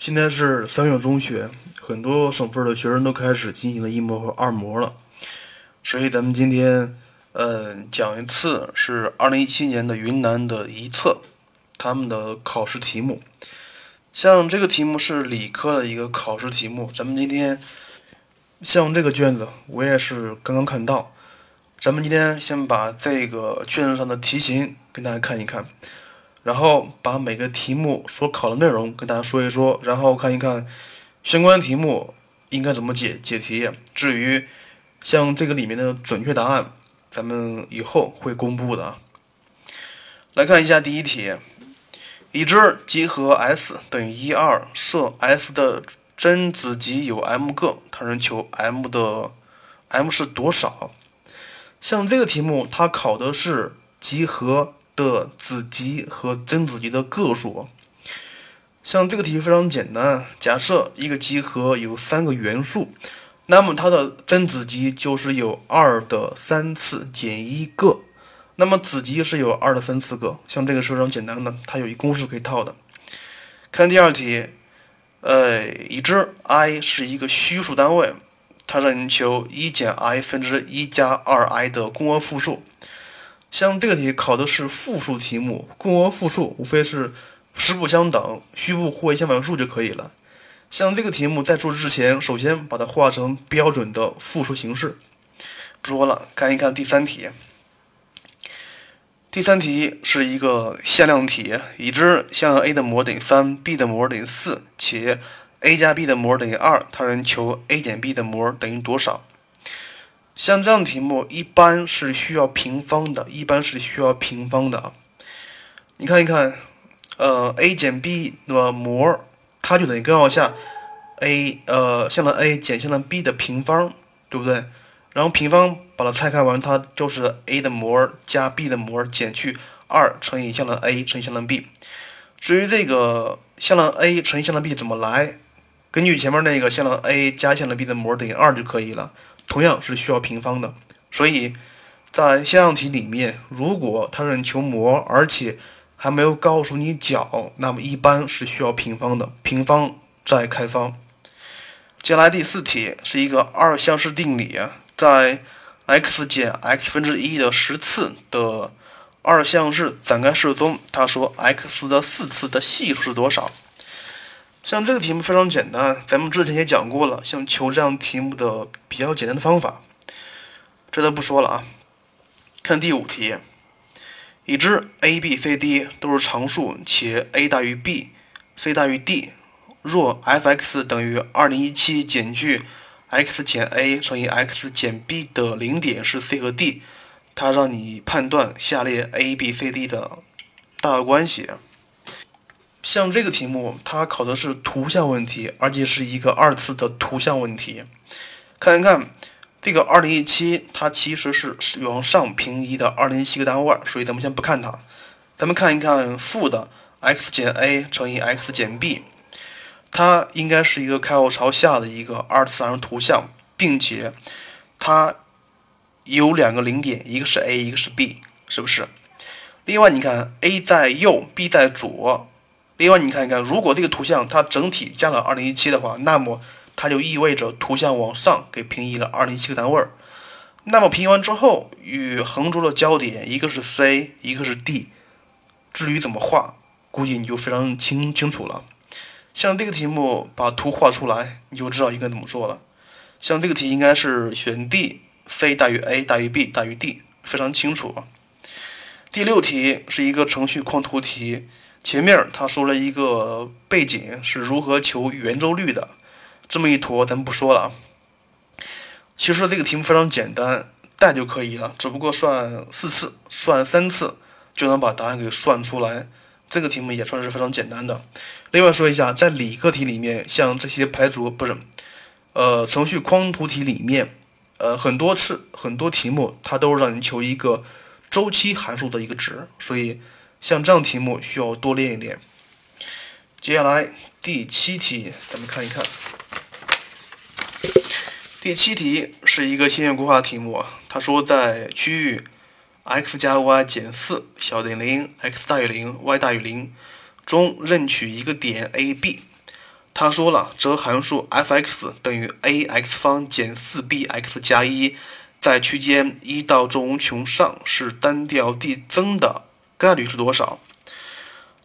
现在是三月中旬，很多省份的学生都开始进行了一模和二模了，所以咱们今天，嗯，讲一次是二零一七年的云南的一测，他们的考试题目。像这个题目是理科的一个考试题目，咱们今天，像这个卷子我也是刚刚看到，咱们今天先把这个卷子上的题型跟大家看一看。然后把每个题目所考的内容跟大家说一说，然后看一看相关题目应该怎么解解题。至于像这个里面的准确答案，咱们以后会公布的。来看一下第一题：已知集合 S 等于一二，设 S 的真子集有 m 个，它让求 m 的 m 是多少？像这个题目，它考的是集合。的子集和真子集的个数，像这个题非常简单。假设一个集合有三个元素，那么它的真子集就是有二的三次减一个，那么子集是有二的三次个。像这个是非常简单的，它有一公式可以套的。看第二题，呃，已知 i 是一个虚数单位，它让你求一减 i 分之一加二 i 的共轭复数。像这个题考的是复数题目，共轭复数无非是实部相等、虚部互为相反数就可以了。像这个题目在做之前，首先把它化成标准的复数形式。不说了，看一看第三题。第三题是一个向量题，已知向量 a 的模等于三，b 的模等于四，且 a 加 b 的模等于二，他人求 a 减 b 的模等于多少？像这样题目一般是需要平方的，一般是需要平方的啊。你看一看，呃，a 减 b 的模，它就等于根号下 a 呃向量 a 减向量 b 的平方，对不对？然后平方把它拆开完，它就是 a 的模加 b 的模减去二乘以向量 a 乘以向量 b。至于这个向量 a 乘以向量 b 怎么来，根据前面那个向量 a 加向量 b 的模等于二就可以了。同样是需要平方的，所以在向量题里面，如果它让你求模，而且还没有告诉你角，那么一般是需要平方的，平方再开方。接下来第四题是一个二项式定理，在 x 减 x 分之一的十次的二项式展开式中，他说 x 的四次的系数是多少？像这个题目非常简单，咱们之前也讲过了。像求这样题目的比较简单的方法，这都不说了啊。看第五题，已知 a、b、c、d 都是常数，且 a 大于 b，c 大于 d。若 f(x) 等于2017减去 x 减 a 乘以 x 减 b 的零点是 c 和 d，它让你判断下列 a、b、c、d 的大小关系。像这个题目，它考的是图像问题，而且是一个二次的图像问题。看一看这个二零一七，它其实是往上平移的二零一七个单位，所以咱们先不看它。咱们看一看负的 x 减 a 乘以 x 减 b，它应该是一个开口朝下的一个二次方程图像，并且它有两个零点，一个是 a，一个是 b，是不是？另外，你看 a 在右，b 在左。另外，你看一看，如果这个图像它整体加了二零一七的话，那么它就意味着图像往上给平移了二零一七个单位儿。那么平移完之后，与横轴的交点一个是 C，一个是 D。至于怎么画，估计你就非常清清楚了。像这个题目，把图画出来，你就知道应该怎么做了。像这个题应该是选 D，C 大于 A 大于 B 大于 D，非常清楚。第六题是一个程序框图题。前面他说了一个背景是如何求圆周率的，这么一坨咱不说了啊。其实这个题目非常简单，带就可以了，只不过算四次，算三次就能把答案给算出来。这个题目也算是非常简单的。另外说一下，在理科题里面，像这些排除不是，呃，程序框图题里面，呃，很多次很多题目它都是让你求一个周期函数的一个值，所以。像这样题目需要多练一练。接下来第七题，咱们看一看。第七题是一个线性规划题目，他说在区域 x 加 y 减四小于零，x 大于零，y 大于零中任取一个点 A、B，他说了，则函数 f(x) 等于 ax 方减 4bx 加一，在区间一到正无穷上是单调递增的概率是多少？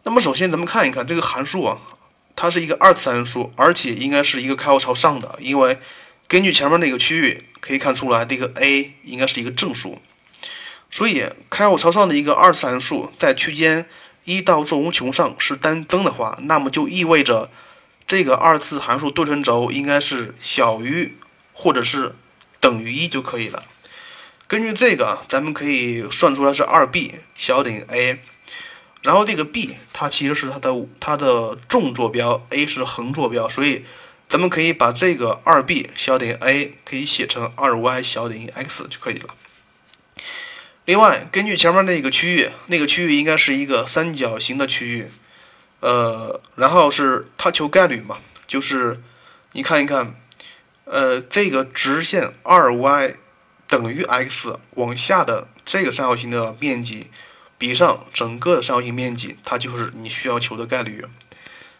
那么首先咱们看一看这个函数啊，它是一个二次函数，而且应该是一个开口朝上的，因为根据前面那个区域可以看出来，这个 a 应该是一个正数，所以开口朝上的一个二次函数在区间一到正无穷上是单增的话，那么就意味着。这个二次函数对称轴应该是小于或者是等于一就可以了。根据这个，咱们可以算出来是二 b 小等于 a，然后这个 b 它其实是它的它的纵坐标，a 是横坐标，所以咱们可以把这个二 b 小等于 a 可以写成二 y 小等于 x 就可以了。另外，根据前面那个区域，那个区域应该是一个三角形的区域。呃，然后是它求概率嘛，就是你看一看，呃，这个直线二 y 等于 x 往下的这个三角形的面积比上整个的三角形面积，它就是你需要求的概率。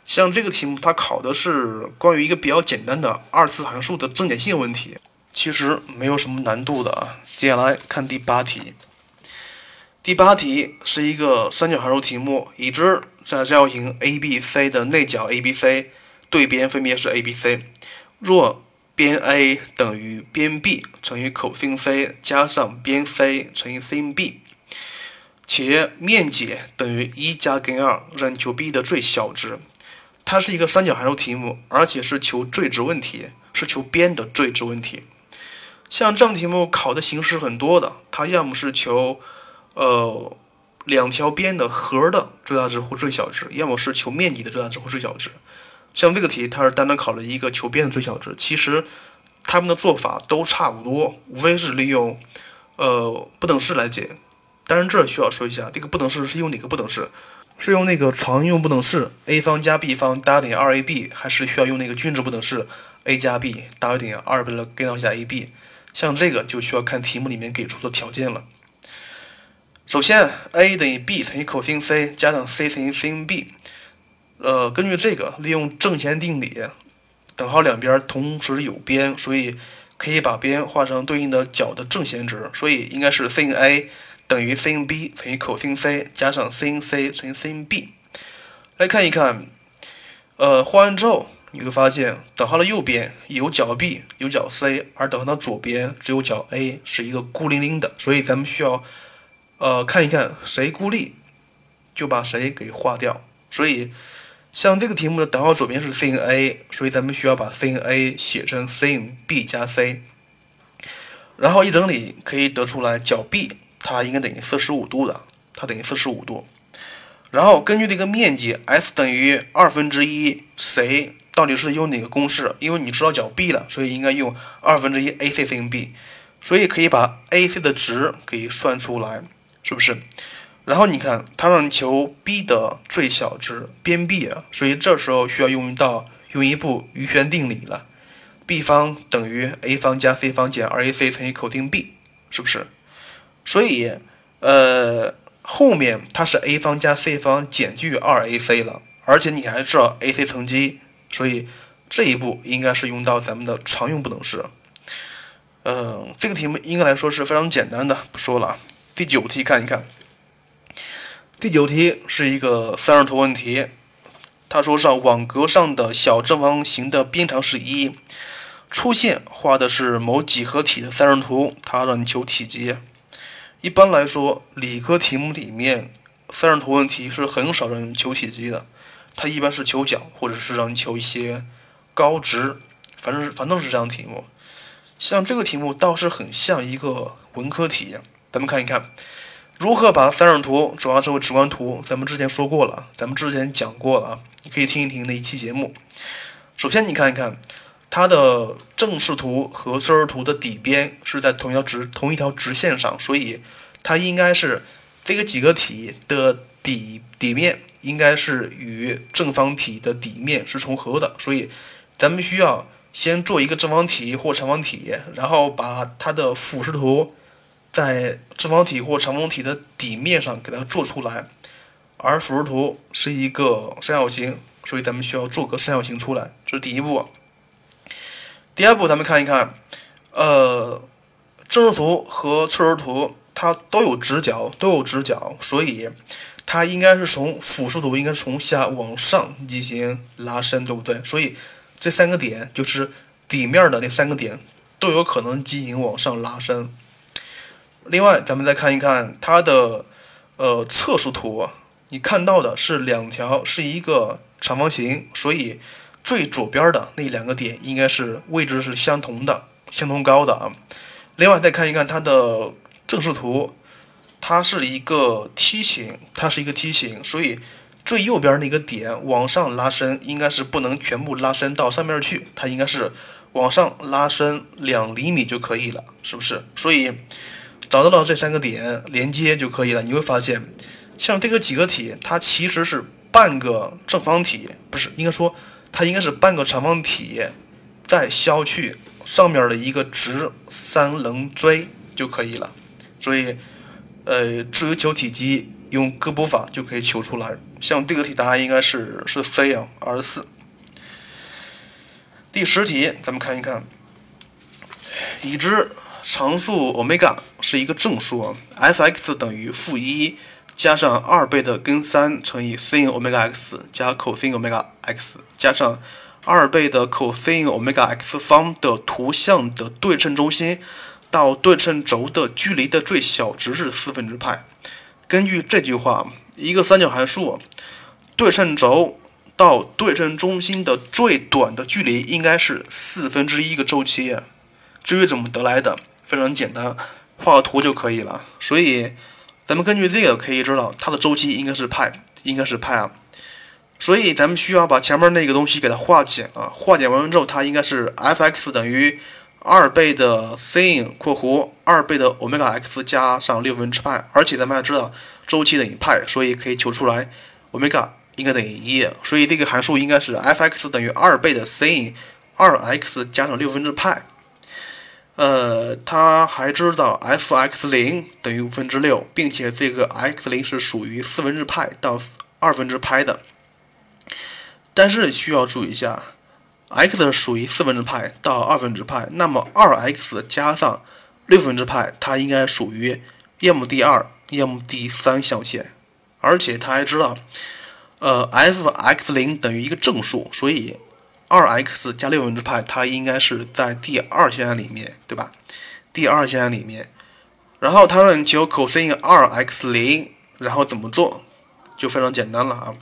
像这个题目，它考的是关于一个比较简单的二次函数的正解性问题，其实没有什么难度的啊。接下来看第八题。第八题是一个三角函数题目，已知在三角形 ABC 的内角 ABC 对边分别是 ABC，若边 A 等于边 B 乘以 cos C 加上边 C 乘以 sin B，且面积等于一加根二，让你求 B 的最小值。它是一个三角函数题目，而且是求最值问题，是求边的最值问题。像这样题目考的形式很多的，它要么是求呃，两条边的和的最大值或最小值，要么是求面积的最大值或最小值。像这个题，它是单单考了一个求边的最小值。其实他们的做法都差不多，无非是利用呃不等式来解。当然，这需要说一下，这个不等式是用哪个不等式？是用那个常用不等式 a 方加 b 方大于等于二 ab，还是需要用那个均值不等式 a 加 b 大于等于二倍的根号下 ab？像这个就需要看题目里面给出的条件了。首先，a 等于 b 乘以 cos C 加上 c 乘以 sin B。呃，根据这个，利用正弦定理，等号两边同时有边，所以可以把边画成对应的角的正弦值，所以应该是 sin A 等于 sin B 乘以 cos C 加上 sin C 乘以 sin B。来看一看，呃，画完之后你会发现，等号的右边有角 B 有角 C，而等号的左边只有角 A 是一个孤零零的，所以咱们需要。呃，看一看谁孤立，就把谁给划掉。所以，像这个题目的等号左边是 sin A，所以咱们需要把 sin A 写成 sin B 加 C。然后一整理可以得出来，角 B 它应该等于四十五度的，它等于四十五度。然后根据这个面积 S 等于二分之一，谁到底是用哪个公式？因为你知道角 B 了，所以应该用二分之一 AC sin B。所以可以把 AC 的值给算出来。是不是？然后你看，它让你求 b 的最小值边 b 啊，所以这时候需要用到用一步余弦定理了。b 方等于 a 方加 c 方减 2ac 乘以 cos b，是不是？所以，呃，后面它是 a 方加 c 方减去 2ac 了，而且你还知道 ac 乘积，所以这一步应该是用到咱们的常用不等式。嗯，这个题目应该来说是非常简单的，不说了。第九题看一看，第九题是一个三视图问题。他说上网格上的小正方形的边长是一，出现画的是某几何体的三视图，它让你求体积。一般来说，理科题目里面三视图问题是很少让你求体积的，它一般是求角或者是让你求一些高值，反正反正是这样题目。像这个题目倒是很像一个文科题。咱们看一看，如何把三视图转化成为直观图。咱们之前说过了，咱们之前讲过了啊，你可以听一听那一期节目。首先，你看一看它的正视图和侧视图的底边是在同一条直同一条直线上，所以它应该是这个几个体的底底面应该是与正方体的底面是重合的。所以，咱们需要先做一个正方体或长方体，然后把它的俯视图。在正方体或长方体的底面上给它做出来，而俯视图是一个三角形，所以咱们需要做个三角形出来，这是第一步。第二步，咱们看一看，呃，正视图和侧视图它都有直角，都有直角，所以它应该是从俯视图应该从下往上进行拉伸，对不对？所以这三个点就是底面的那三个点都有可能进行往上拉伸。另外，咱们再看一看它的呃侧视图，你看到的是两条是一个长方形，所以最左边的那两个点应该是位置是相同的，相同高的啊。另外再看一看它的正视图，它是一个梯形，它是一个梯形，所以最右边那个点往上拉伸应该是不能全部拉伸到上面去，它应该是往上拉伸两厘米就可以了，是不是？所以。找到了这三个点连接就可以了。你会发现，像这个几何体，它其实是半个正方体，不是应该说它应该是半个长方体，再削去上面的一个直三棱锥就可以了。所以，呃，至于求体积，用割补法就可以求出来。像这个题答案应该是是 C 啊，二十四。第十题，咱们看一看，已知。常数欧米伽是一个正数，f(x) 等于负一加上二倍的根三乘以 sin 欧米伽 x 加 cos 欧米伽 x 加上二倍的 cos 欧米伽 x 方的图像的对称中心到对称轴的距离的最小值是四分之派。根据这句话，一个三角函数对称轴到对称中心的最短的距离应该是四分之一个周期。至于怎么得来的？非常简单，画个图就可以了。所以，咱们根据这个可以知道它的周期应该是派，应该是派啊。所以咱们需要把前面那个东西给它化简啊。化简完了之后，它应该是 f(x) 等于二倍的 sin（ 括弧二倍的欧米伽 x 加上六分之派）。而且咱们还知道周期等于派，所以可以求出来欧米伽应该等于一。所以这个函数应该是 f(x) 等于二倍的 sin 二 x 加上六分之派。呃，他还知道 f(x 零等于五分之六，并且这个 x 零是属于四分之派到二分之派的。但是需要注意一下，x 属于四分之派到二分之派，那么二 x 加上六分之派，它应该属于要么第二，要么第三象限。而且他还知道，呃，f(x 零等于一个正数，所以。二 x 加六分之派，它应该是在第二象限里面，对吧？第二象限里面，然后它让你求 cos 二 x 零，然后怎么做？就非常简单了啊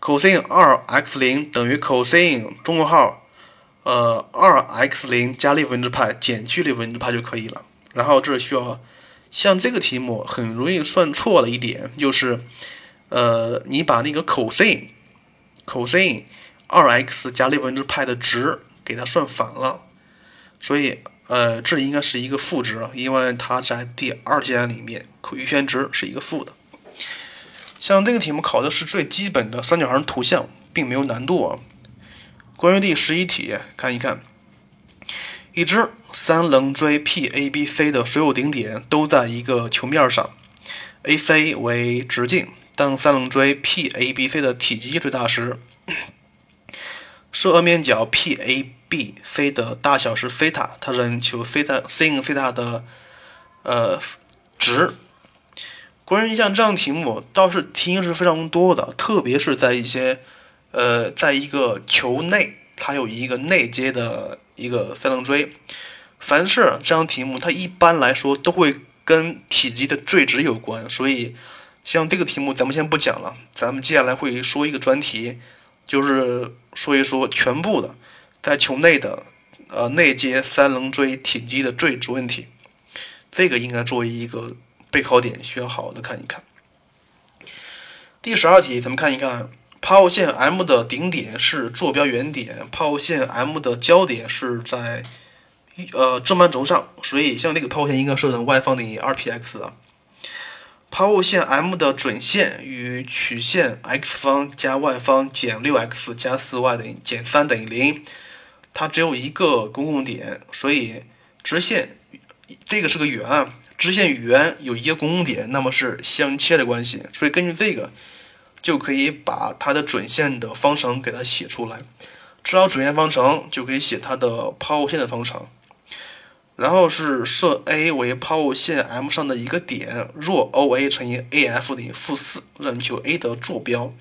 ！cos 二 x 零等于 cos 中括号，呃，二 x 零加六分之派减去六分之派就可以了。然后这需要，像这个题目很容易算错的一点就是，呃，你把那个 cos cos 二 x 加六分之派的值给它算反了，所以呃，这应该是一个负值，因为它在第二象限里面，可余弦值是一个负的。像这个题目考的是最基本的三角形图像，并没有难度啊。关于第十一题，看一看，已知三棱锥 PABC 的所有顶点都在一个球面上，AC 为直径，当三棱锥 PABC 的体积最大时。设二面角 PABC 的大小是西塔，它让你求西塔 sin 西塔的呃值。关于像这样题目，倒是题型是非常多的，特别是在一些呃，在一个球内，它有一个内接的一个三棱锥。凡是这样题目，它一般来说都会跟体积的最值有关。所以，像这个题目咱们先不讲了，咱们接下来会说一个专题。就是说一说全部的在球内的呃内接三棱锥体积的最值问题，这个应该作为一个备考点，需要好好的看一看。第十二题，咱们看一看抛物线 M 的顶点是坐标原点，抛物线 M 的交点是在呃正半轴上，所以像这个抛物线应该设成 y 方等于 2px 啊。抛物线 M 的准线与曲线 x 方加 y 方减 6x 加 4y 等于减3等于零，它只有一个公共点，所以直线这个是个圆，直线与圆有一个公共点，那么是相切的关系，所以根据这个就可以把它的准线的方程给它写出来。知道准线方程，就可以写它的抛物线的方程。然后是设 A 为抛物线 M 上的一个点，若 OA 乘以 AF 等于负四，让你求 A 的坐标。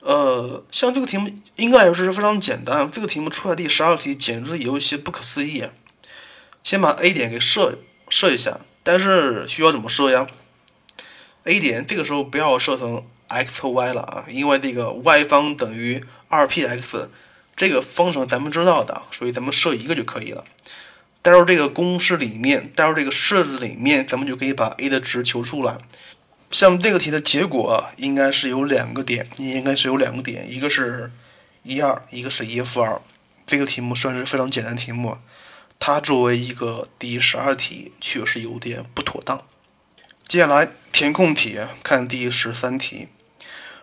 呃，像这个题目应该也是非常简单。这个题目出来第十二题简直有一些不可思议。先把 A 点给设设一下，但是需要怎么设呀？A 点这个时候不要设成 x 和 y 了啊，因为这个 y 方等于二 px 这个方程咱们知道的，所以咱们设一个就可以了。带入这个公式里面，带入这个式子里面，咱们就可以把 a 的值求出来。像这个题的结果应该是有两个点，应该是有两个点，一个是一二，一个是一负二。这个题目算是非常简单题目，它作为一个第十二题确实有点不妥当。接下来填空题，看第十三题。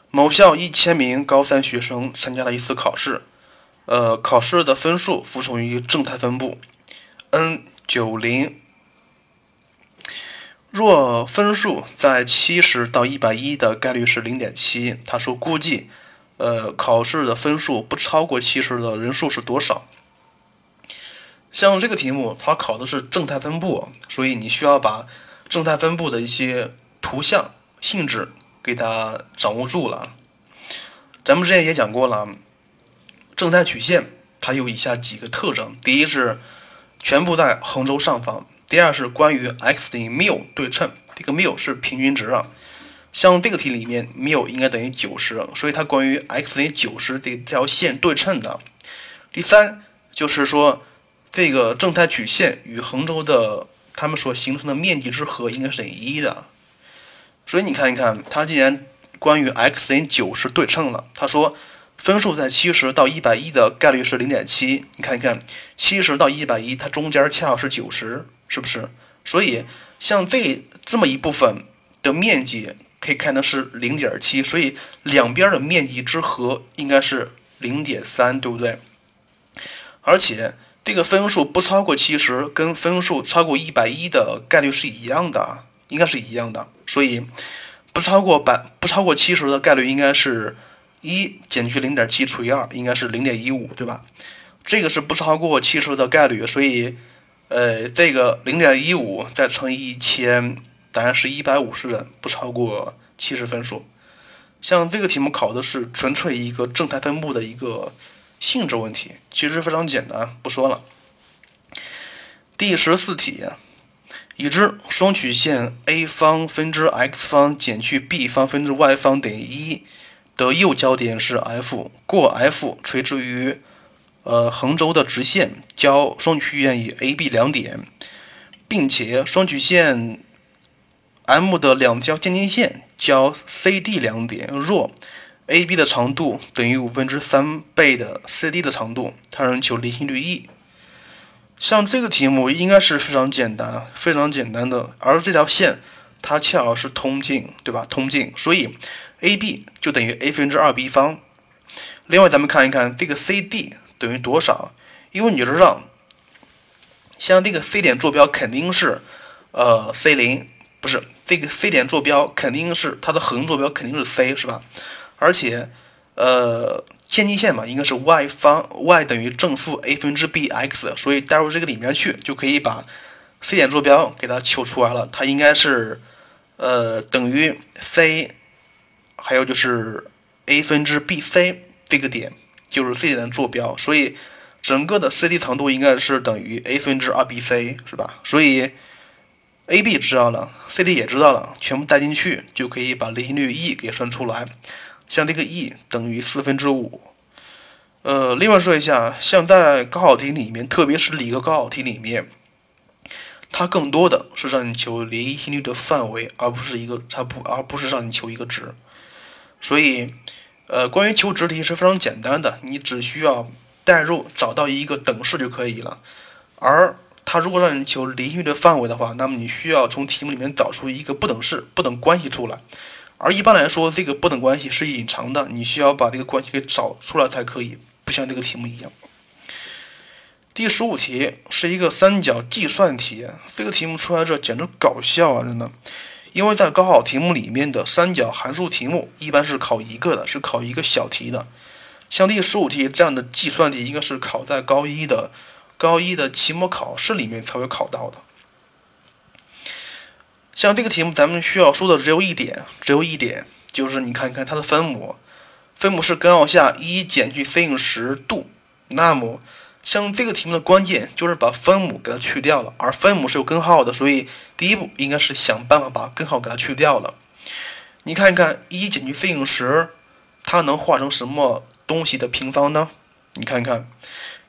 某校一千名高三学生参加了一次考试，呃，考试的分数服从于正态分布。N 九零，若分数在七十到一百一的概率是零点七，他说估计，呃，考试的分数不超过七十的人数是多少？像这个题目，它考的是正态分布，所以你需要把正态分布的一些图像性质给它掌握住了。咱们之前也讲过了，正态曲线它有以下几个特征，第一是。全部在横轴上方。第二是关于 x 等于缪对称，这个缪是平均值啊。像这个题里面，缪应该等于九十，所以它关于 x 等于九十这条线对称的。第三就是说，这个正态曲线与横轴的它们所形成的面积之和应该是等于一的。所以你看一看，它既然关于 x 等于九十对称了，他说。分数在七十到一百一的概率是零点七，你看一看，七十到一百一，它中间恰好是九十，是不是？所以像这这么一部分的面积可以看成是零点七，所以两边的面积之和应该是零点三，对不对？而且这个分数不超过七十，跟分数超过一百一的概率是一样的，应该是一样的，所以不超过百不超过七十的概率应该是。一减去零点七除以二，应该是零点一五，对吧？这个是不超过七十的概率，所以，呃，这个零点一五再乘以一千，答案是一百五十人，不超过七十分数。像这个题目考的是纯粹一个正态分布的一个性质问题，其实非常简单，不说了。第十四题，已知双曲线 a 方分之 x 方减去 b 方分之 y 方等于一。的右交点是 F，过 F 垂直于呃横轴的直线交双曲线以 AB 两点，并且双曲线 M 的两条渐近线交 CD 两点。若 AB 的长度等于五分之三倍的 CD 的长度，它让求离心率 E。像这个题目应该是非常简单，非常简单的，而这条线它恰好是通径，对吧？通径，所以。AB 就等于 a 分之二 b 方。另外，咱们看一看这个 CD 等于多少？因为你知道，像这个 C 点坐标肯定是呃 C 零，不是这个 C 点坐标肯定是它的横坐标肯定是 C，是吧？而且呃渐近线嘛，应该是 y 方，y 等于正负 a 分之 bx，所以带入这个里面去，就可以把 C 点坐标给它求出来了。它应该是呃等于 C。还有就是 a 分之 bc 这个点就是 C 点的坐标，所以整个的 CD 长度应该是等于 a 分之 2bc，是吧？所以 AB 知道了，CD 也知道了，全部带进去就可以把离心率 E 给算出来。像这个 E 等于四分之五。呃，另外说一下，像在高考题里面，特别是理科高考题里面，它更多的是让你求离心率的范围，而不是一个它不，而不是让你求一个值。所以，呃，关于求值题是非常简单的，你只需要代入找到一个等式就可以了。而它如果让你求邻域的范围的话，那么你需要从题目里面找出一个不等式、不等关系出来。而一般来说，这个不等关系是隐藏的，你需要把这个关系给找出来才可以，不像这个题目一样。第十五题是一个三角计算题，这个题目出来这简直搞笑啊！真的。因为在高考题目里面的三角函数题目一般是考一个的，是考一个小题的。像第十五题这样的计算题，应该是考在高一的高一的期末考试里面才会考到的。像这个题目，咱们需要说的只有一点，只有一点，就是你看看它的分母，分母是根号下一减去 sin 十度。那么，像这个题目的关键就是把分母给它去掉了，而分母是有根号的，所以第一步应该是想办法把根号给它去掉了。你看一看一减去 sin 十，它能化成什么东西的平方呢？你看看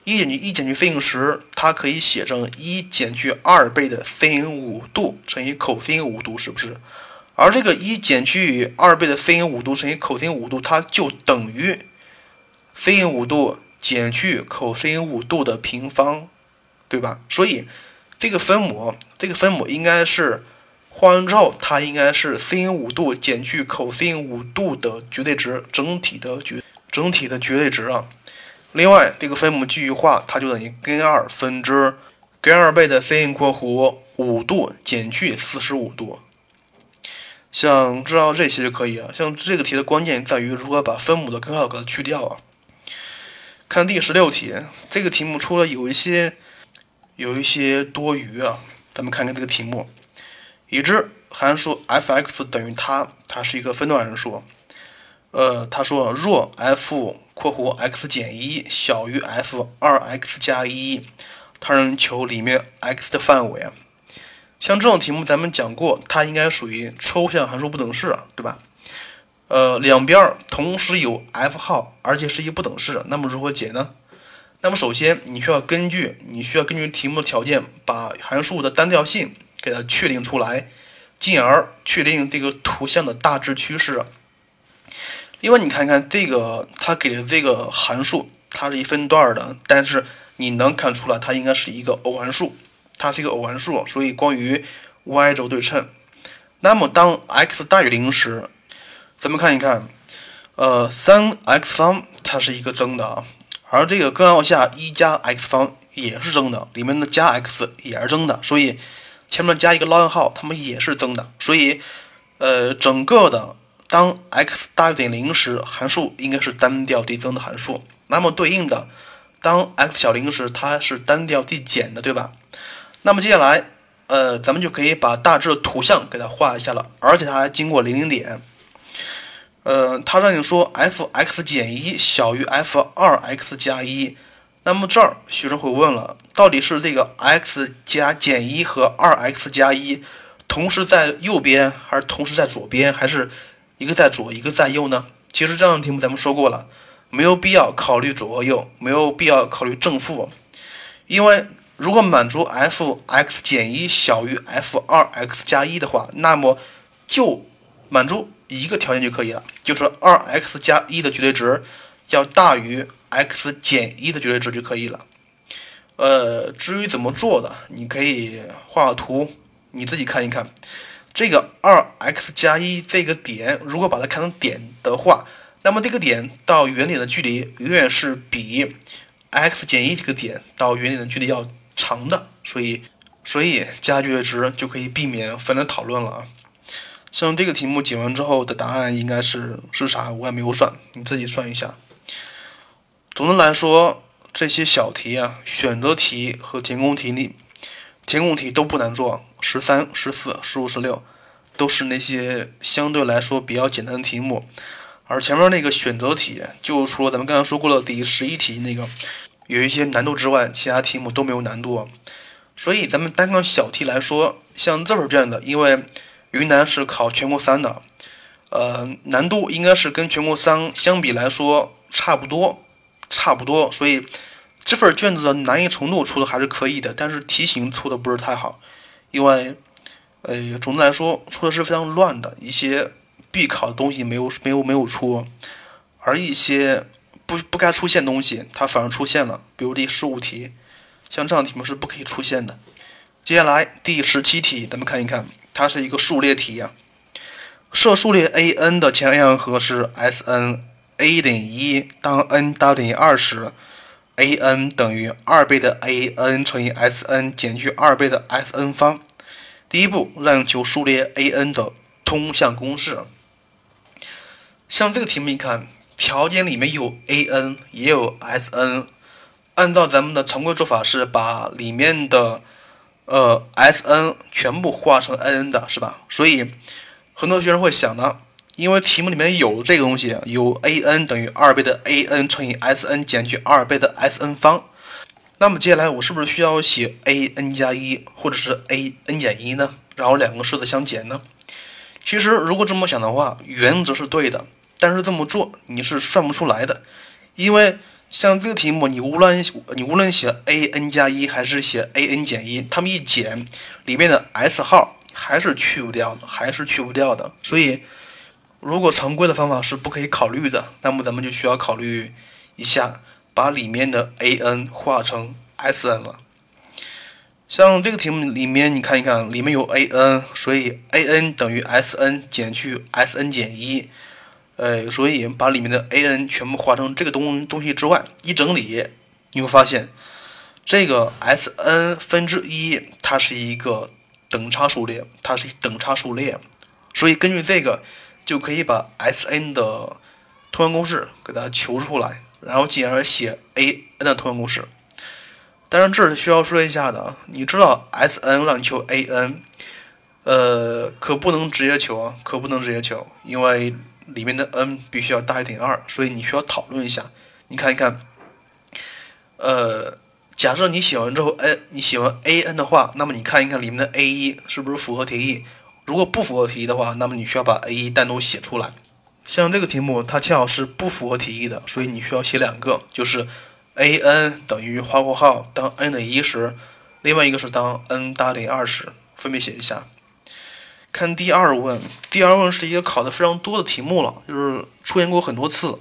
一减去一减去 sin 十，它可以写成一减去二倍的 sin 五度乘以 cos 五度，是不是？而这个一减去二倍的 sin 五度乘以 cos 五度，它就等于 sin 五度。减去 cos 五度的平方，对吧？所以这个分母，这个分母应该是化完之后，它应该是 sin 五度减去 cos 五度的绝对值，整体的绝整体的绝对值啊。另外，这个分母继续化，它就等于根二分之根二倍的 sin 括弧五度减去四十五度。像知道这些就可以了。像这个题的关键在于如何把分母的根号给它去掉啊。看第十六题，这个题目出了有一些有一些多余啊。咱们看看这个题目，已知函数 f(x) 等于它，它是一个分段函数。呃，他说若 f（ 括弧 x 减一）小于 f 二 x 加一，它能求里面 x 的范围啊。像这种题目咱们讲过，它应该属于抽象函数不等式，对吧？呃，两边同时有 f 号，而且是一不等式，那么如何解呢？那么首先你需要根据你需要根据题目条件，把函数的单调性给它确定出来，进而确定这个图像的大致趋势。另外，你看看这个它给的这个函数，它是一分段的，但是你能看出来它应该是一个偶函数，它是一个偶函数，所以关于 y 轴对称。那么当 x 大于零时，咱们看一看，呃，三 x 方它是一个正的啊，而这个根号下一加 x 方也是正的，里面的加 x 也是正的，所以前面加一个 ln 号，它们也是正的，所以呃，整个的当 x 大于等于零时，函数应该是单调递增的函数。那么对应的，当 x 小于零时，它是单调递减的，对吧？那么接下来，呃，咱们就可以把大致的图像给它画一下了，而且它还经过零零点。呃，他让你说 f(x 减一小于 f 二 x 加一，那么这儿学生会问了，到底是这个 x 加减一和二 x 加一同时在右边，还是同时在左边，还是一个在左一个在右呢？其实这样的题目咱们说过了，没有必要考虑左和右，没有必要考虑正负，因为如果满足 f(x 减一小于 f 二 x 加一的话，那么就满足。一个条件就可以了，就是二 x 加一的绝对值要大于 x 减一的绝对值就可以了。呃，至于怎么做的，你可以画个图，你自己看一看。这个二 x 加一这个点，如果把它看成点的话，那么这个点到原点的距离永远是比 x 减一这个点到原点的距离要长的，所以，所以加绝对值就可以避免分类讨论了啊。像这个题目解完之后的答案应该是是啥？我也没有算，你自己算一下。总的来说，这些小题啊，选择题和填空题里，填空题都不难做，十三、十四、十五、十六都是那些相对来说比较简单的题目。而前面那个选择题，就除了咱们刚才说过的第十一题那个有一些难度之外，其他题目都没有难度。所以咱们单看小题来说，像这份卷子，因为云南是考全国三的，呃，难度应该是跟全国三相比来说差不多，差不多。所以这份卷子的难易程度出的还是可以的，但是题型出的不是太好，因为，呃，总的来说出的是非常乱的，一些必考的东西没有没有没有出，而一些不不该出现东西它反而出现了，比如第十五题，像这样题目是不可以出现的。接下来第十七题，咱们看一看。它是一个数列题呀，设数列 a n 的前两项和是 s n，a 等于一，当 n 大等于二时，a n 等于二倍的 a n 乘以 s n 减去二倍的 s n 方。第一步，让求数列 a n 的通项公式。像这个题目，你看条件里面有 a n 也有 s n，按照咱们的常规做法是把里面的呃 s n 全部化成 a n 的，是吧？所以很多学生会想呢，因为题目里面有这个东西，有 a n 等于二倍的 a n 乘以 s n 减去二倍的 s n 方，那么接下来我是不是需要写 a n 加一或者是 a n 减一呢？然后两个式子相减呢？其实如果这么想的话，原则是对的。但是这么做你是算不出来的，因为像这个题目，你无论你无论写 a n 加一还是写 a n 减一，它们一减，里面的 s 号还是去不掉的，还是去不掉的。所以，如果常规的方法是不可以考虑的，那么咱们就需要考虑一下，把里面的 a n 化成 s n 了。像这个题目里面，你看一看，里面有 a n，所以 a n 等于 s n 减去 s n 减一。呃，所以把里面的 a n 全部化成这个东东西之外，一整理，你会发现这个 s n 分之一，它是一个等差数列，它是等差数列，所以根据这个就可以把 s n 的通项公式给它求出来，然后进而写 a n 的通项公式。当然这是需要说一下的，你知道 s n 让你求 a n，呃，可不能直接求啊，可不能直接求，因为。里面的 n 必须要大于等于二，所以你需要讨论一下。你看一看，呃，假设你写完之后，n 你写完 a n 的话，那么你看一看里面的 a 一是不是符合题意？如果不符合题意的话，那么你需要把 a 一单独写出来。像这个题目它恰好是不符合题意的，所以你需要写两个，就是 a n 等于花括号当 n 等于一时，另外一个是当 n 大于等于二时，分别写一下。看第二问，第二问是一个考的非常多的题目了，就是出现过很多次。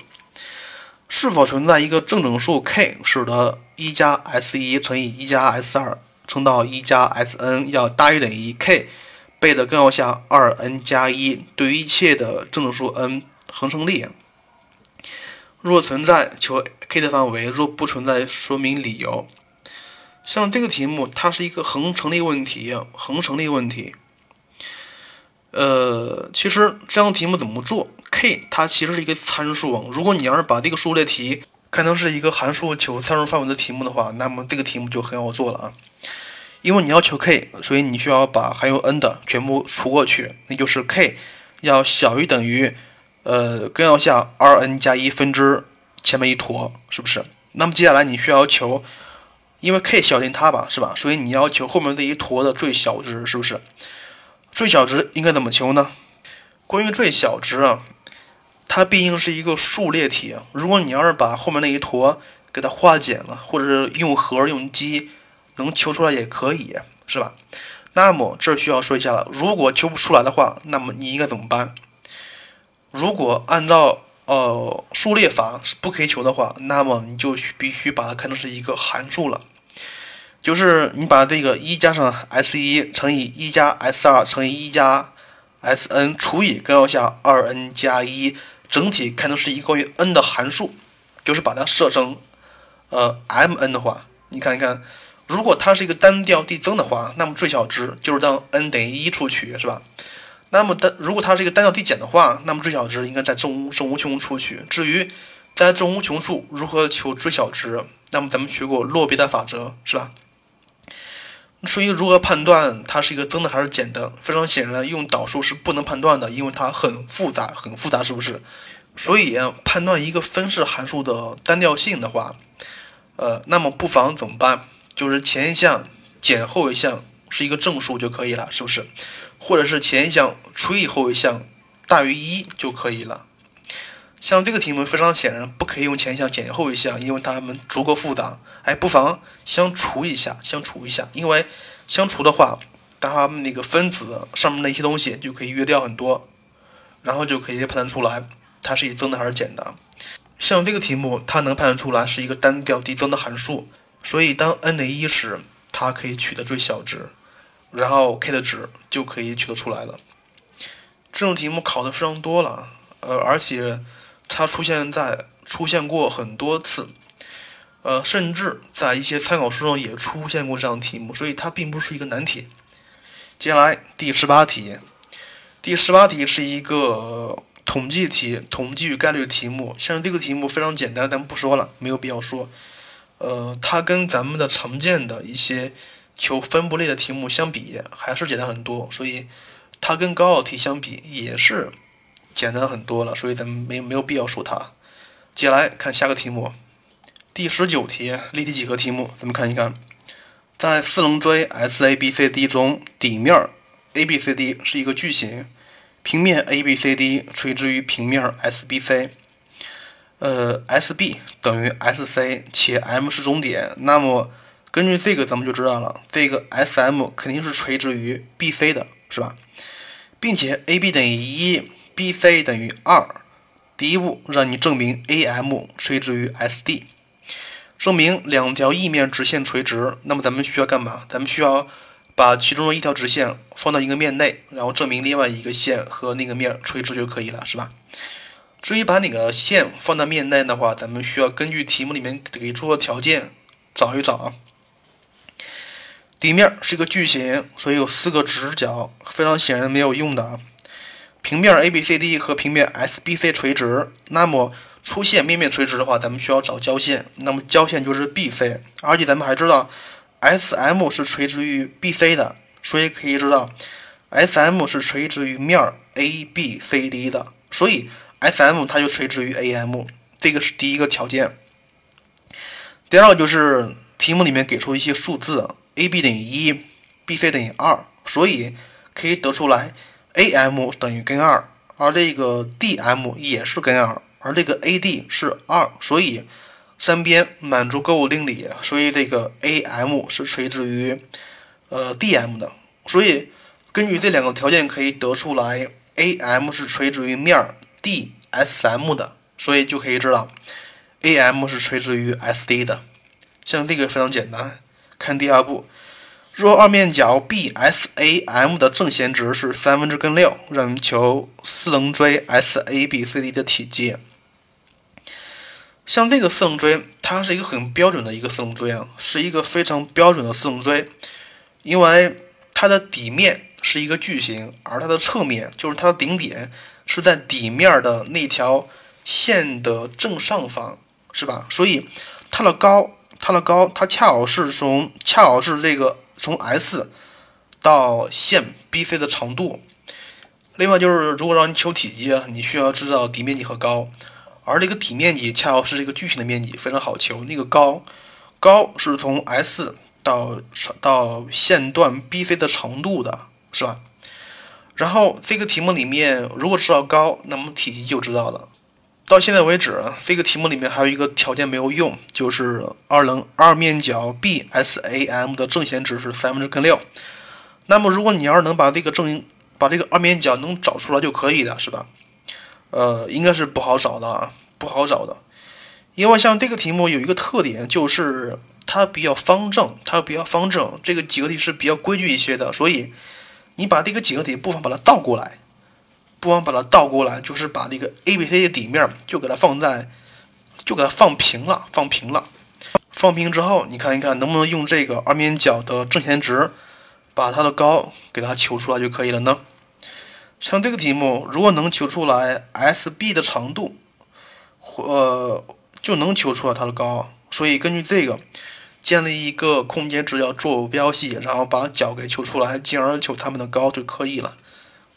是否存在一个正整数 k，使得一加 s 一乘以一加 s 二乘到一加 s n 要大于等于 k 倍的根号下二 n 加一对于一切的正整数 n 恒成立？若存在，求 k 的范围；若不存在，说明理由。像这个题目，它是一个恒成立问题，恒成立问题。呃，其实这样的题目怎么做？k 它其实是一个参数。如果你要是把这个数列题看成是一个函数求参数范围的题目的话，那么这个题目就很好做了啊。因为你要求 k，所以你需要把含有 n 的全部除过去，那就是 k 要小于等于呃根号下 2n 加一分之前面一坨，是不是？那么接下来你需要求，因为 k 小于它吧，是吧？所以你要求后面这一坨的最小值，是不是？最小值应该怎么求呢？关于最小值啊，它毕竟是一个数列题。如果你要是把后面那一坨给它化简了，或者是用和用积能求出来也可以，是吧？那么这需要说一下了。如果求不出来的话，那么你应该怎么办？如果按照呃数列法是不可以求的话，那么你就必须把它看成是一个函数了。就是你把这个一加上 s 一乘以一加 s 二乘以一加 s n 除以根号下二 n 加一，整体看成是一个关于 n 的函数，就是把它设成呃 m n 的话，你看一看，如果它是一个单调递增的话，那么最小值就是当 n 等于一处取，是吧？那么单如果它是一个单调递减的话，那么最小值应该在正无正无穷处取。至于在正无穷处如何求最小值，那么咱们学过洛必达法则，是吧？至于如何判断它是一个增的还是减的，非常显然用导数是不能判断的，因为它很复杂，很复杂，是不是？所以判断一个分式函数的单调性的话，呃，那么不妨怎么办？就是前一项减后一项是一个正数就可以了，是不是？或者是前一项除以后一项大于一就可以了。像这个题目非常显然不可以用前一项减后一项，因为它们足够复杂。哎，不妨相除一下，相除一下，因为相除的话，它们那个分子上面那些东西就可以约掉很多，然后就可以判断出来它是以增的还是减的。像这个题目，它能判断出来是一个单调递增的函数，所以当 n 等于一时，它可以取得最小值，然后 k 的值就可以取得出来了。这种题目考的非常多了，呃，而且。它出现在出现过很多次，呃，甚至在一些参考书上也出现过这样的题目，所以它并不是一个难题。接下来第十八题，第十八题是一个统计题，统计与概率的题目。像这个题目非常简单，咱们不说了，没有必要说。呃，它跟咱们的常见的一些求分布类的题目相比，还是简单很多。所以它跟高考题相比也是简单很多了。所以咱们没没有必要说它。接下来看下个题目，第十九题立体几何题目，咱们看一看。在四棱锥 SABCD 中，底面 ABCD 是一个矩形，平面 ABCD 垂直于平面 SBC，呃，SB 等于 SC，且 M 是中点。那么根据这个，咱们就知道了，这个 SM 肯定是垂直于 BC 的，是吧？并且 AB 等于一，BC 等于二。第一步让你证明 AM 垂直于 SD。证明两条异面直线垂直，那么咱们需要干嘛？咱们需要把其中的一条直线放到一个面内，然后证明另外一个线和那个面垂直就可以了，是吧？至于把哪个线放到面内的话，咱们需要根据题目里面给出的条件找一找啊。底面是一个矩形，所以有四个直角，非常显然没有用的啊。平面 ABCD 和平面 SBC 垂直，那么。出现面面垂直的话，咱们需要找交线，那么交线就是 BC，而且咱们还知道 SM 是垂直于 BC 的，所以可以知道 SM 是垂直于面 ABCD 的，所以 SM 它就垂直于 AM，这个是第一个条件。第二个就是题目里面给出一些数字，AB 等于一，BC 等于二，所以可以得出来 AM 等于根二，而这个 DM 也是根二。而这个 AD 是二，所以三边满足勾股定理，所以这个 AM 是垂直于呃 DM 的。所以根据这两个条件可以得出来，AM 是垂直于面 DSM 的，所以就可以知道 AM 是垂直于 SD 的。像这个非常简单，看第二步，若二面角 BSAM 的正弦值是三分之根六，让求四棱锥 SABCD 的体积。像这个四棱锥，它是一个很标准的一个四棱锥啊，是一个非常标准的四棱锥，因为它的底面是一个矩形，而它的侧面就是它的顶点是在底面的那条线的正上方，是吧？所以它的高，它的高，它恰好是从恰好是这个从 S 到线 BC 的长度。另外就是，如果让你求体积，你需要知道底面积和高。而这个底面积恰好是这个矩形的面积，非常好求。那个高，高是从 S 到到线段 BC 的长度的，是吧？然后这个题目里面，如果知道高，那么体积就知道了。到现在为止，这个题目里面还有一个条件没有用，就是二棱二面角 BSAM 的正弦值是三分之根六。那么如果你要是能把这个正把这个二面角能找出来就可以的，是吧？呃，应该是不好找的啊，不好找的，因为像这个题目有一个特点，就是它比较方正，它比较方正，这个几何体是比较规矩一些的，所以你把这个几何体不妨把它倒过来，不妨把它倒过来，就是把这个 A B C 的底面就给它放在，就给它放平了，放平了，放平之后，你看一看能不能用这个二面角的正弦值，把它的高给它求出来就可以了呢？像这个题目，如果能求出来 SB 的长度，呃，就能求出来它的高。所以根据这个，建立一个空间直角坐标系，然后把角给求出来，进而求它们的高就可以了。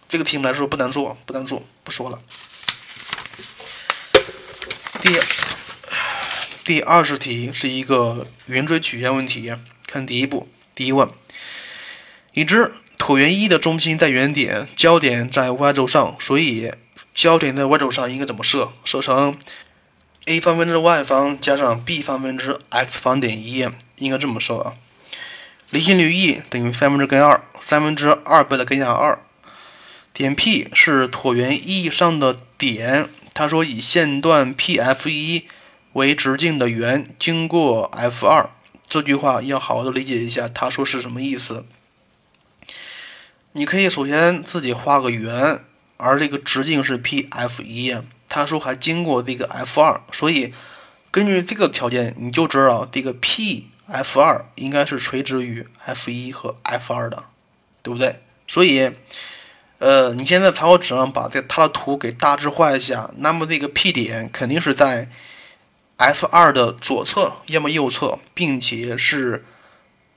这个题目来说不难做，不难做，不说了。第第二十题是一个圆锥曲线问题，看第一步，第一问，已知。椭圆一的中心在原点，焦点在 y 轴上，所以焦点在 y 轴上应该怎么设？设成 a 方分之 y 方加上 b 方分之 x 方点一，应该这么设啊。离心率 E 等于三分之根二，三分之二倍的根号二。点 P 是椭圆 E 上的点，他说以线段 PF1 为直径的圆经过 F2，这句话要好好的理解一下，他说是什么意思？你可以首先自己画个圆，而这个直径是 P F 一，他说还经过这个 F 二，所以根据这个条件，你就知道这个 P F 二应该是垂直于 F 一和 F 二的，对不对？所以，呃，你现在草稿纸上把这它的图给大致画一下，那么这个 P 点肯定是在 F 二的左侧，要么右侧，并且是，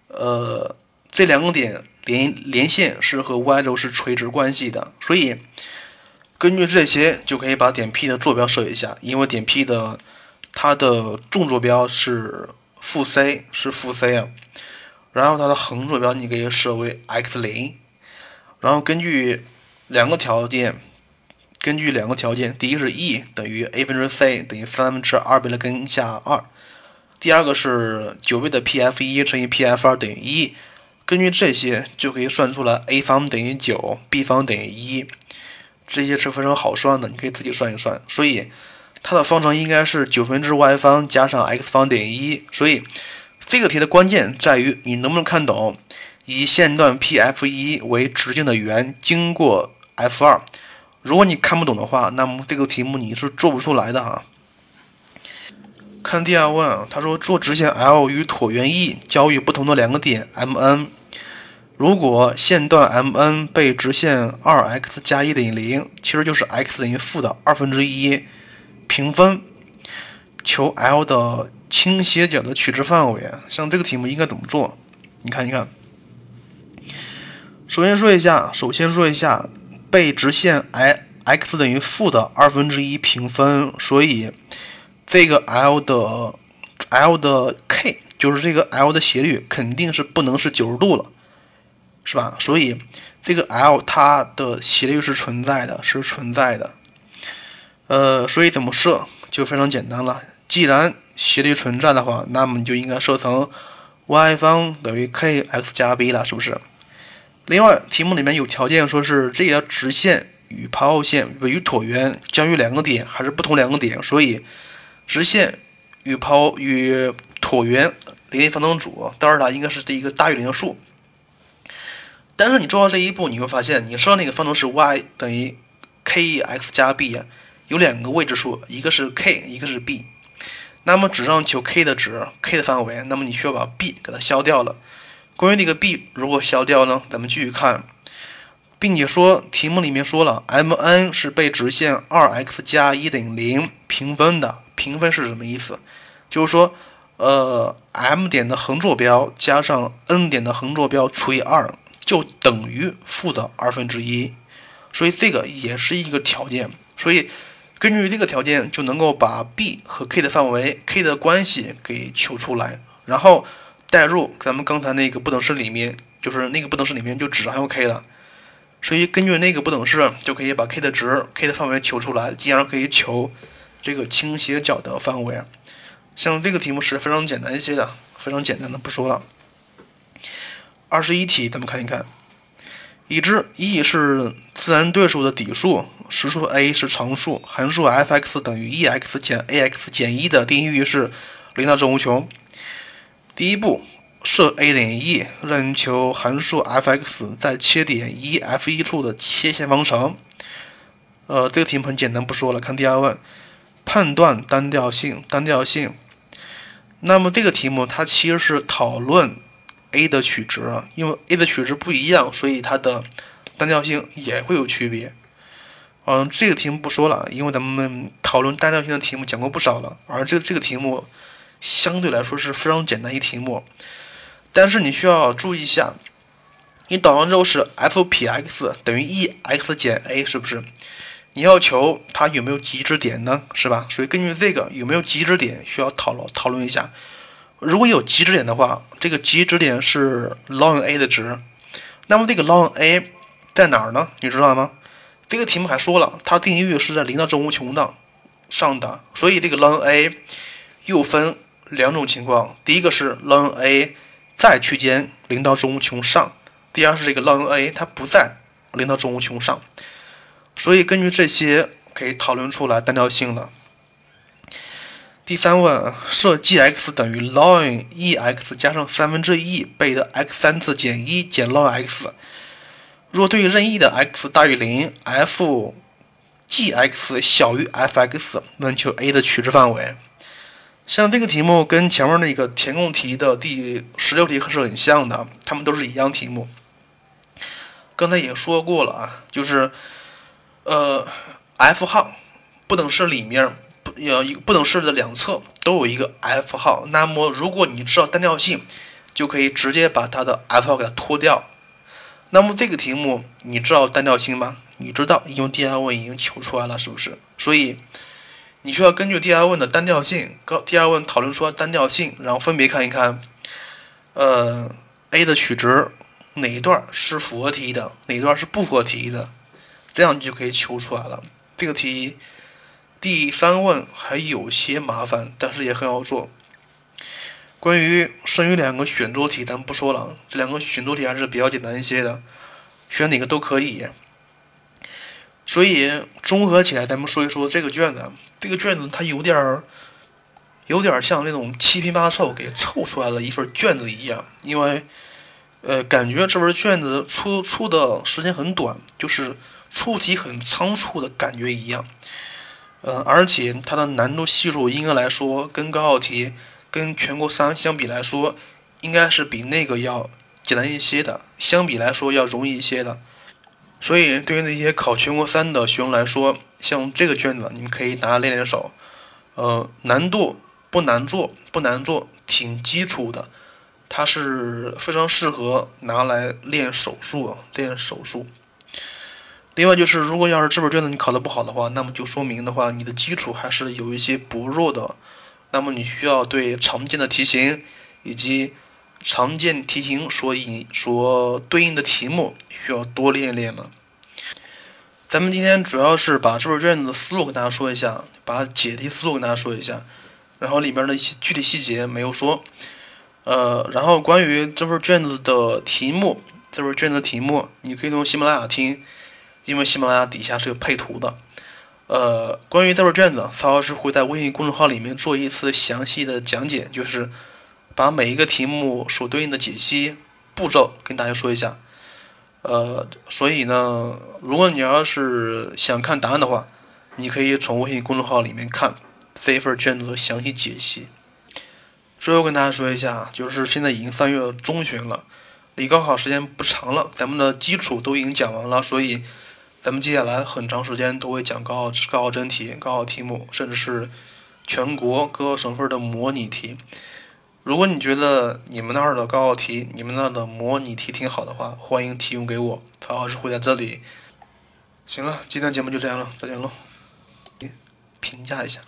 呃，这两个点连连线是和 Y 轴是垂直关系的，所以根据这些就可以把点 P 的坐标设一下，因为点 P 的它的纵坐标是负 c，是负 c 啊。然后它的横坐标你可以设为 x 零，然后根据两个条件，根据两个条件，第一是 e 等于 a 分之 c 等于三分之二倍的根下二，第二个是九倍的 Pf 一乘以 Pf 二等于一，根据这些就可以算出来 a 方等于九，b 方等于一，这些是非常好算的，你可以自己算一算。所以它的方程应该是九分之 y 方加上 x 方等于一，所以。这个题的关键在于你能不能看懂，以线段 P(F 一为直径的圆经过 F 二。如果你看不懂的话，那么这个题目你是做不出来的哈。看第二问，他说做直线 L 与椭圆 E 交于不同的两个点 MN，如果线段 MN 被直线 2x 加一等于零，其实就是 x 等于负的二分之一平分，求 L 的。倾斜角的取值范围，像这个题目应该怎么做？你看，你看。首先说一下，首先说一下，被直线 i x 等于负的二分之一平分，所以这个 l 的 l 的 k 就是这个 l 的斜率肯定是不能是九十度了，是吧？所以这个 l 它的斜率是存在的，是存在的。呃，所以怎么设就非常简单了。既然斜率存在的话，那么你就应该设成 y 方等于 kx 加 b 了，是不是？另外，题目里面有条件说是这条直线与抛物线与椭圆交于两个点，还是不同两个点，所以直线与抛与椭圆联立方程组，德尔塔应该是这一个大于零的数。但是你做到这一步，你会发现你设那个方程式 y 等于 kx 加 b 有两个未知数，一个是 k，一个是 b。那么只让求 k 的值，k 的范围，那么你需要把 b 给它消掉了。关于这个 b 如果消掉呢？咱们继续看，并且说题目里面说了，MN 是被直线 2x 加一等于零平分的。平分是什么意思？就是说，呃，M 点的横坐标加上 N 点的横坐标除以二，就等于负的二分之一。所以这个也是一个条件。所以。根据这个条件，就能够把 b 和 k 的范围、k 的关系给求出来，然后代入咱们刚才那个不等式里面，就是那个不等式里面就只含有 k 了。所以根据那个不等式，就可以把 k 的值、k 的范围求出来，进而可以求这个倾斜角的范围。像这个题目是非常简单一些的，非常简单的，不说了。二十一题，咱们看一看。已知 e 是自然对数的底数，实数 a 是常数，函数 f(x) 等于 e(x) 减 a(x) 减一的定义域是零到正无穷。第一步，设 a 等于 e，让你求函数 f(x) 在切点 e f 一处的切线方程。呃，这个题目很简单，不说了。看第二问，判断单调性，单调性。那么这个题目它其实是讨论。a 的取值，因为 a 的取值不一样，所以它的单调性也会有区别。嗯，这个题目不说了，因为咱们讨论单调性的题目讲过不少了，而这这个题目相对来说是非常简单一题目。但是你需要注意一下，你导完之后是 f 撇 x 等于 e x 减 a，是不是？你要求它有没有极值点呢？是吧？所以根据这个有没有极值点，需要讨论讨论一下。如果有极值点的话，这个极值点是 ln a 的值，那么这个 ln a 在哪儿呢？你知道吗？这个题目还说了，它定义域是在零到正无穷的上的，所以这个 ln a 又分两种情况，第一个是 ln a 在区间零到正无穷上，第二是这个 ln a 它不在零到正无穷上，所以根据这些可以讨论出来单调性了。第三问，设 g(x) 等于 ln e(x) 加上三分之一倍的 x 三次减一减 ln x。若对于任意的 x 大于零，f g(x) 小于 f(x)，那求 a 的取值范围。像这个题目跟前面那个填空题的第十六题是很像的，它们都是一样题目。刚才也说过了啊，就是呃，F 号不等式里面不有一不等式的两侧都有一个 F 号。那么如果你知道单调性，就可以直接把它的 F 号给它脱掉。那么这个题目你知道单调性吗？你知道，因为第二问已经求出来了，是不是？所以你需要根据第二问的单调性，高第二问讨论出单调性，然后分别看一看，呃，A 的取值哪一段是符合题的，哪一段是不符合题的，这样你就可以求出来了。这个题第三问还有些麻烦，但是也很好做。关于剩余两个选择题，咱不说了，这两个选择题还是比较简单一些的，选哪个都可以。所以综合起来，咱们说一说这个卷子。这个卷子它有点儿，有点儿像那种七拼八凑给凑出来了一份卷子一样。因为，呃，感觉这份卷子出出的时间很短，就是出题很仓促的感觉一样。呃，而且它的难度系数应该来说，跟高考题、跟全国三相比来说，应该是比那个要简单一些的，相比来说要容易一些的。所以，对于那些考全国三的学生来说，像这个卷子，你们可以拿练练手。呃，难度不难做，不难做，挺基础的。它是非常适合拿来练手速，练手速。另外就是，如果要是这本卷子你考的不好的话，那么就说明的话，你的基础还是有一些薄弱的。那么你需要对常见的题型以及常见题型所引所对应的题目需要多练练了。咱们今天主要是把这份卷子的思路跟大家说一下，把解题思路跟大家说一下，然后里边的一些具体细节没有说。呃，然后关于这份卷子的题目，这份卷子的题目你可以从喜马拉雅听，因为喜马拉雅底下是有配图的。呃，关于这份卷子，曹老师会在微信公众号里面做一次详细的讲解，就是。把每一个题目所对应的解析步骤跟大家说一下，呃，所以呢，如果你要是想看答案的话，你可以从微信公众号里面看这一份卷子的详细解析。最后跟大家说一下，就是现在已经三月中旬了，离高考时间不长了，咱们的基础都已经讲完了，所以咱们接下来很长时间都会讲高考高考真题、高考题目，甚至是全国各个省份的模拟题。如果你觉得你们那儿的高考题、你们那儿的模拟题挺好的话，欢迎提供给我，曹老师会在这里。行了，今天节目就这样了，再见喽。评价一下。